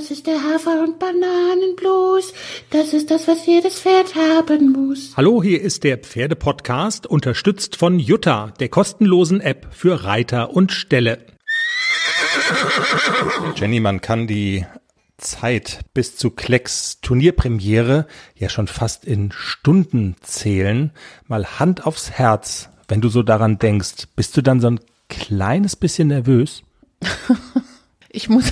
Das ist der Hafer- und Bananenblues. Das ist das, was jedes Pferd haben muss. Hallo, hier ist der Pferdepodcast, unterstützt von Jutta, der kostenlosen App für Reiter und Ställe. Jenny, man kann die Zeit bis zu Klecks Turnierpremiere ja schon fast in Stunden zählen. Mal Hand aufs Herz, wenn du so daran denkst, bist du dann so ein kleines bisschen nervös? ich muss,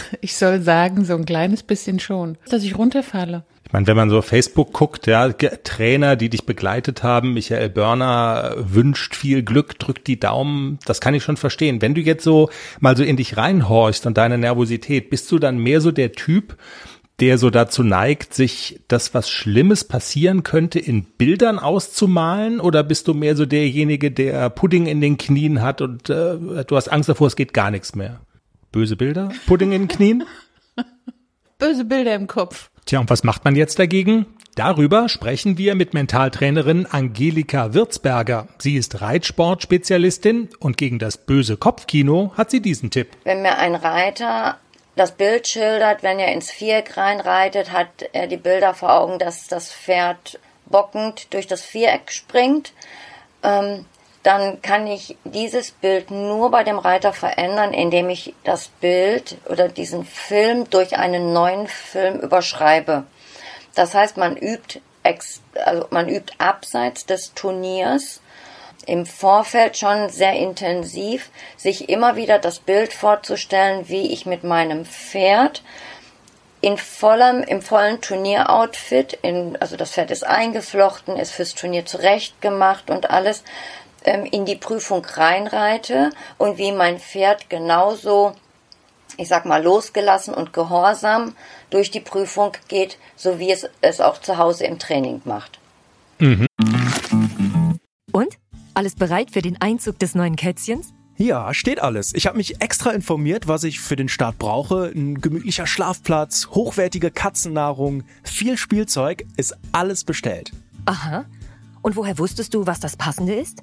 ich soll sagen, so ein kleines bisschen schon, dass ich runterfalle. Ich meine, wenn man so auf Facebook guckt, ja, Trainer, die dich begleitet haben, Michael Börner wünscht viel Glück, drückt die Daumen, das kann ich schon verstehen. Wenn du jetzt so mal so in dich reinhorchst und deine Nervosität, bist du dann mehr so der Typ, der so dazu neigt, sich das, was Schlimmes passieren könnte, in Bildern auszumalen? Oder bist du mehr so derjenige, der Pudding in den Knien hat und äh, du hast Angst davor, es geht gar nichts mehr? Böse Bilder? Pudding in den Knien? Böse Bilder im Kopf. Tja, und was macht man jetzt dagegen? Darüber sprechen wir mit Mentaltrainerin Angelika Würzberger. Sie ist Reitsportspezialistin und gegen das böse Kopfkino hat sie diesen Tipp. Wenn mir ein Reiter das Bild schildert, wenn er ins Viereck reinreitet, hat er die Bilder vor Augen, dass das Pferd bockend durch das Viereck springt. Ähm, dann kann ich dieses Bild nur bei dem Reiter verändern, indem ich das Bild oder diesen Film durch einen neuen Film überschreibe. Das heißt, man übt, ex, also man übt abseits des Turniers im Vorfeld schon sehr intensiv, sich immer wieder das Bild vorzustellen, wie ich mit meinem Pferd in vollem, im vollen Turnieroutfit, in, also das Pferd ist eingeflochten, ist fürs Turnier zurechtgemacht und alles, ähm, in die Prüfung reinreite und wie mein Pferd genauso, ich sag mal, losgelassen und gehorsam durch die Prüfung geht, so wie es es auch zu Hause im Training macht. Mhm. Und? Alles bereit für den Einzug des neuen Kätzchens? Ja, steht alles. Ich habe mich extra informiert, was ich für den Start brauche. Ein gemütlicher Schlafplatz, hochwertige Katzennahrung, viel Spielzeug, ist alles bestellt. Aha. Und woher wusstest du, was das Passende ist?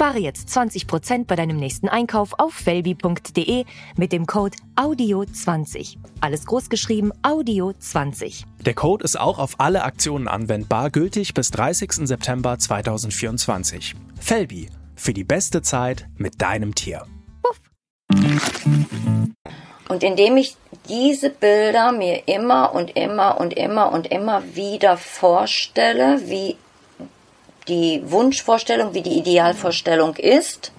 Spare jetzt 20% bei deinem nächsten Einkauf auf felbi.de mit dem Code AUDIO20. Alles großgeschrieben AUDIO20. Der Code ist auch auf alle Aktionen anwendbar, gültig bis 30. September 2024. Felbi, für die beste Zeit mit deinem Tier. Puff. Und indem ich diese Bilder mir immer und immer und immer und immer wieder vorstelle, wie die Wunschvorstellung, wie die Idealvorstellung ist,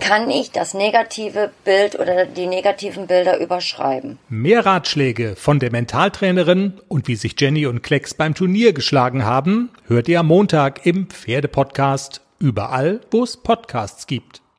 kann ich das negative Bild oder die negativen Bilder überschreiben. Mehr Ratschläge von der Mentaltrainerin und wie sich Jenny und Klecks beim Turnier geschlagen haben, hört ihr am Montag im Pferdepodcast überall, wo es Podcasts gibt.